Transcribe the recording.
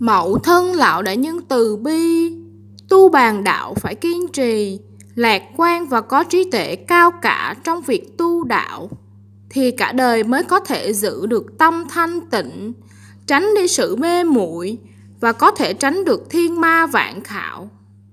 Mậu thân lão đã nhân từ bi, tu bàn đạo phải kiên trì, lạc quan và có trí tuệ cao cả trong việc tu đạo, thì cả đời mới có thể giữ được tâm thanh tịnh, tránh đi sự mê muội và có thể tránh được thiên ma vạn khảo.